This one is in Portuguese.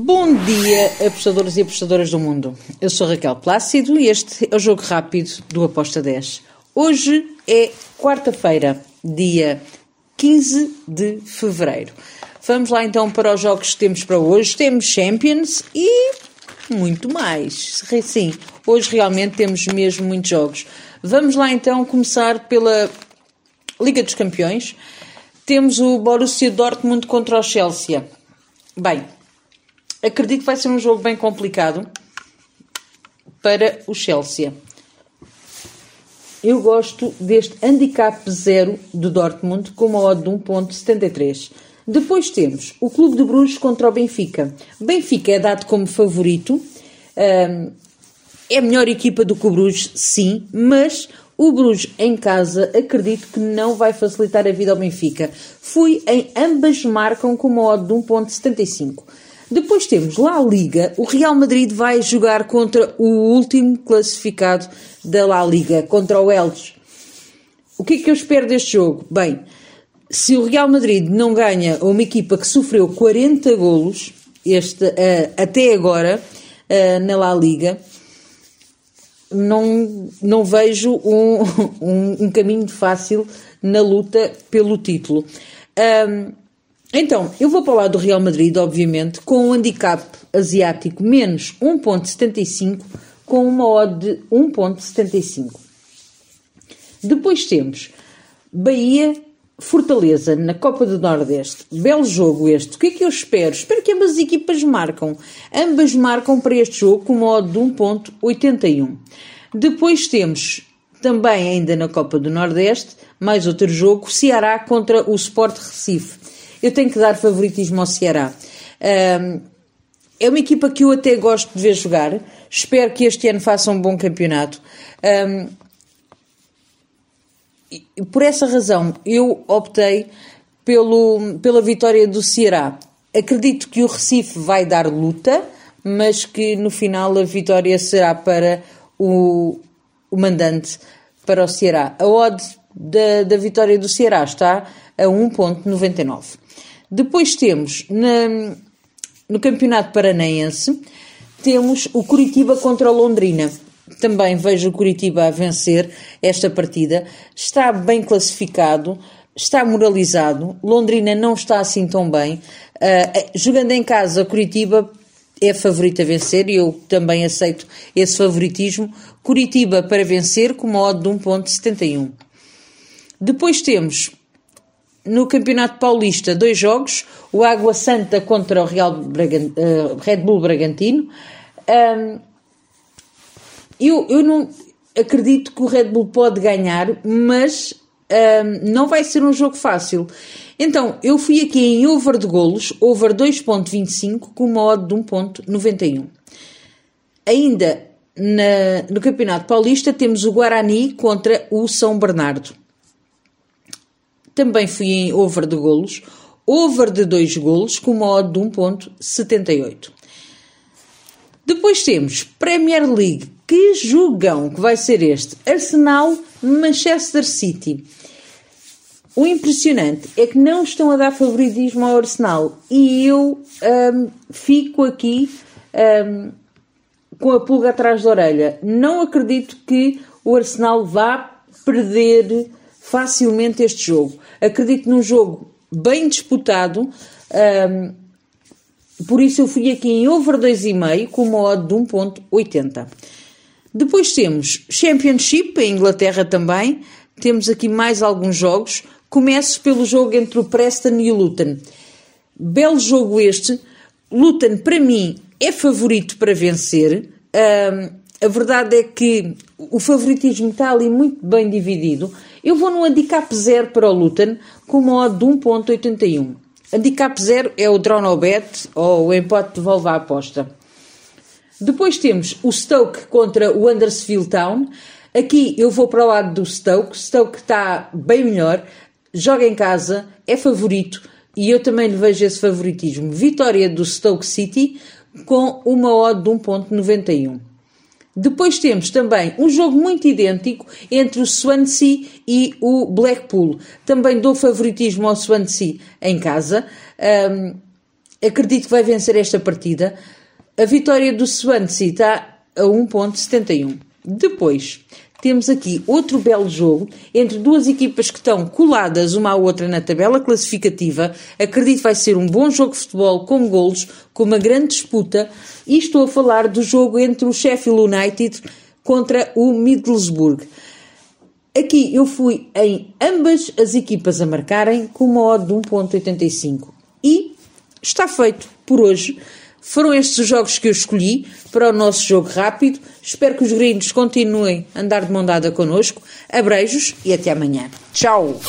Bom dia, apostadores e apostadoras do mundo. Eu sou Raquel Plácido e este é o Jogo Rápido do Aposta 10. Hoje é quarta-feira, dia 15 de fevereiro. Vamos lá então para os jogos que temos para hoje. Temos Champions e muito mais. Sim, hoje realmente temos mesmo muitos jogos. Vamos lá então começar pela Liga dos Campeões. Temos o Borussia Dortmund contra o Chelsea. Bem, acredito que vai ser um jogo bem complicado para o Chelsea. Eu gosto deste handicap zero do Dortmund com uma odd de 1.73. Depois temos o Clube de Bruges contra o Benfica. Benfica é dado como favorito. É a melhor equipa do que o Bruges, sim, mas o Bruges em casa acredito que não vai facilitar a vida ao Benfica. Fui em ambas marcam com uma odd de 1.75. Depois temos lá a Liga. O Real Madrid vai jogar contra o último classificado da La Liga, contra o Elche. O que é que eu espero deste jogo? Bem, se o Real Madrid não ganha uma equipa que sofreu 40 golos este, uh, até agora uh, na La Liga, não, não vejo um, um, um caminho fácil na luta pelo título. Um, então, eu vou para do Real Madrid, obviamente, com um handicap asiático menos 1.75, com uma odd de 1.75. Depois temos Bahia Fortaleza na Copa do Nordeste. Belo jogo este. O que é que eu espero? Espero que ambas as equipas marcam. Ambas marcam para este jogo com modo de 1.81. Depois temos também ainda na Copa do Nordeste, mais outro jogo, Ceará contra o Sport Recife. Eu tenho que dar favoritismo ao Ceará. Um, é uma equipa que eu até gosto de ver jogar. Espero que este ano faça um bom campeonato. Um, por essa razão, eu optei pelo, pela vitória do Ceará. Acredito que o Recife vai dar luta, mas que no final a vitória será para o, o mandante, para o Ceará. A odd da, da vitória do Ceará está a 1.99. Depois temos na, no Campeonato Paranaense, temos o Curitiba contra o Londrina também vejo o Curitiba a vencer esta partida. Está bem classificado, está moralizado. Londrina não está assim tão bem. Uh, jogando em casa, Curitiba é favorito a vencer e eu também aceito esse favoritismo. Curitiba para vencer com uma de 1.71. Depois temos no Campeonato Paulista dois jogos, o Água Santa contra o Real uh, Red Bull Bragantino. Um, eu, eu não acredito que o Red Bull pode ganhar, mas um, não vai ser um jogo fácil. Então, eu fui aqui em over de golos, over 2.25 com uma odd de 1.91. Ainda na, no Campeonato Paulista temos o Guarani contra o São Bernardo. Também fui em over de golos, over de 2 golos com uma odd de 1.78. Depois temos Premier League que julgam que vai ser este? Arsenal-Manchester City. O impressionante é que não estão a dar favoritismo ao Arsenal e eu um, fico aqui um, com a pulga atrás da orelha. Não acredito que o Arsenal vá perder facilmente este jogo. Acredito num jogo bem disputado. Um, por isso eu fui aqui em over 2,5 com uma odd de 1.80. Depois temos Championship, em Inglaterra também. Temos aqui mais alguns jogos. Começo pelo jogo entre o Preston e o Luton. Belo jogo este. Luton, para mim, é favorito para vencer. Um, a verdade é que o favoritismo está ali muito bem dividido. Eu vou no handicap 0 para o Luton com uma odd de 1.81. Handicap 0 é o draw no bet ou o empate devolve a aposta. Depois temos o Stoke contra o Huddersfield Town. Aqui eu vou para o lado do Stoke. Stoke está bem melhor, joga em casa, é favorito e eu também lhe vejo esse favoritismo. Vitória do Stoke City com uma odd de 1.91. Depois temos também um jogo muito idêntico entre o Swansea e o Blackpool. Também dou favoritismo ao Swansea em casa. Um, acredito que vai vencer esta partida. A vitória do Swansea está a 1.71. Depois, temos aqui outro belo jogo entre duas equipas que estão coladas uma à outra na tabela classificativa. Acredito que vai ser um bom jogo de futebol com golos, com uma grande disputa. E estou a falar do jogo entre o Sheffield United contra o Middlesbrough. Aqui eu fui em ambas as equipas a marcarem com uma odd de 1.85. E está feito por hoje. Foram estes os jogos que eu escolhi para o nosso jogo rápido. Espero que os gringos continuem a andar de mão dada connosco. Abreijos e até amanhã. Tchau!